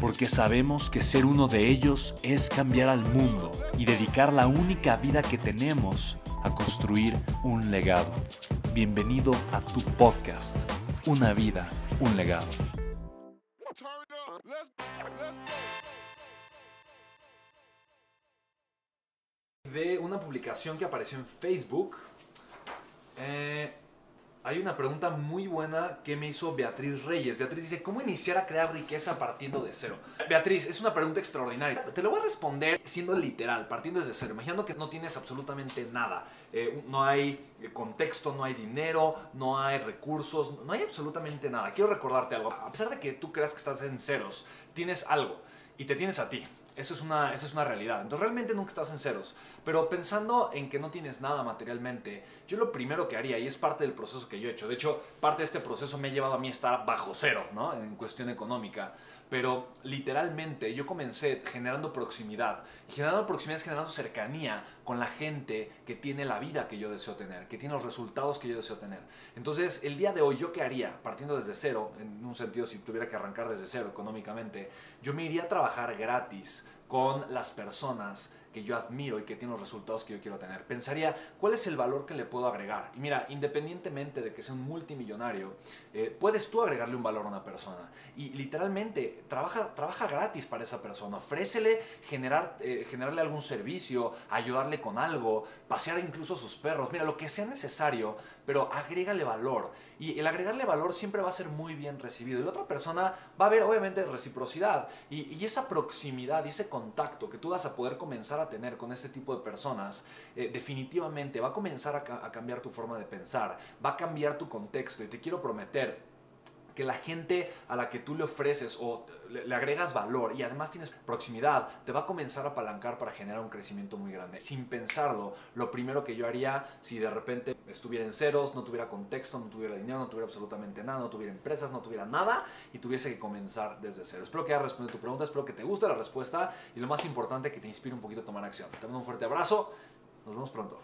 porque sabemos que ser uno de ellos es cambiar al mundo y dedicar la única vida que tenemos a construir un legado. Bienvenido a tu podcast, Una vida, un legado. De una publicación que apareció en Facebook, eh, hay una pregunta muy buena que me hizo Beatriz Reyes. Beatriz dice, ¿cómo iniciar a crear riqueza partiendo de cero? Beatriz, es una pregunta extraordinaria. Te lo voy a responder siendo literal, partiendo desde cero. Imaginando que no tienes absolutamente nada. Eh, no hay contexto, no hay dinero, no hay recursos, no hay absolutamente nada. Quiero recordarte algo. A pesar de que tú creas que estás en ceros, tienes algo y te tienes a ti. Eso es, una, eso es una realidad. Entonces realmente nunca estás en ceros. Pero pensando en que no tienes nada materialmente, yo lo primero que haría, y es parte del proceso que yo he hecho, de hecho, parte de este proceso me ha llevado a mí a estar bajo cero, ¿no? En cuestión económica. Pero literalmente yo comencé generando proximidad. Y generando proximidad es generando cercanía con la gente que tiene la vida que yo deseo tener, que tiene los resultados que yo deseo tener. Entonces, el día de hoy, ¿yo qué haría? Partiendo desde cero, en un sentido, si tuviera que arrancar desde cero económicamente, yo me iría a trabajar gratis con las personas que yo admiro y que tienen los resultados que yo quiero tener. Pensaría, ¿cuál es el valor que le puedo agregar? Y mira, independientemente de que sea un multimillonario, eh, puedes tú agregarle un valor a una persona. Y literalmente, trabaja, trabaja gratis para esa persona. Ofrécele generar, eh, generarle algún servicio, ayudarle con algo, pasear incluso a sus perros. Mira, lo que sea necesario, pero agrégale valor. Y el agregarle valor siempre va a ser muy bien recibido. Y la otra persona va a ver, obviamente, reciprocidad. Y, y esa proximidad y ese contacto que tú vas a poder comenzar a tener con este tipo de personas, eh, definitivamente va a comenzar a, a cambiar tu forma de pensar, va a cambiar tu contexto. Y te quiero prometer que la gente a la que tú le ofreces o le, agregas valor y además tienes proximidad, te va a comenzar a apalancar para generar un crecimiento muy grande. Sin pensarlo, lo primero que yo haría si de repente estuviera en ceros, no tuviera contexto, no tuviera dinero, no tuviera absolutamente nada, no tuviera empresas, no tuviera nada y tuviese que comenzar desde cero. Espero que haya respondido tu pregunta, espero que te guste la respuesta y lo más importante, que te inspire un poquito a tomar acción. Te mando un fuerte abrazo, nos vemos pronto.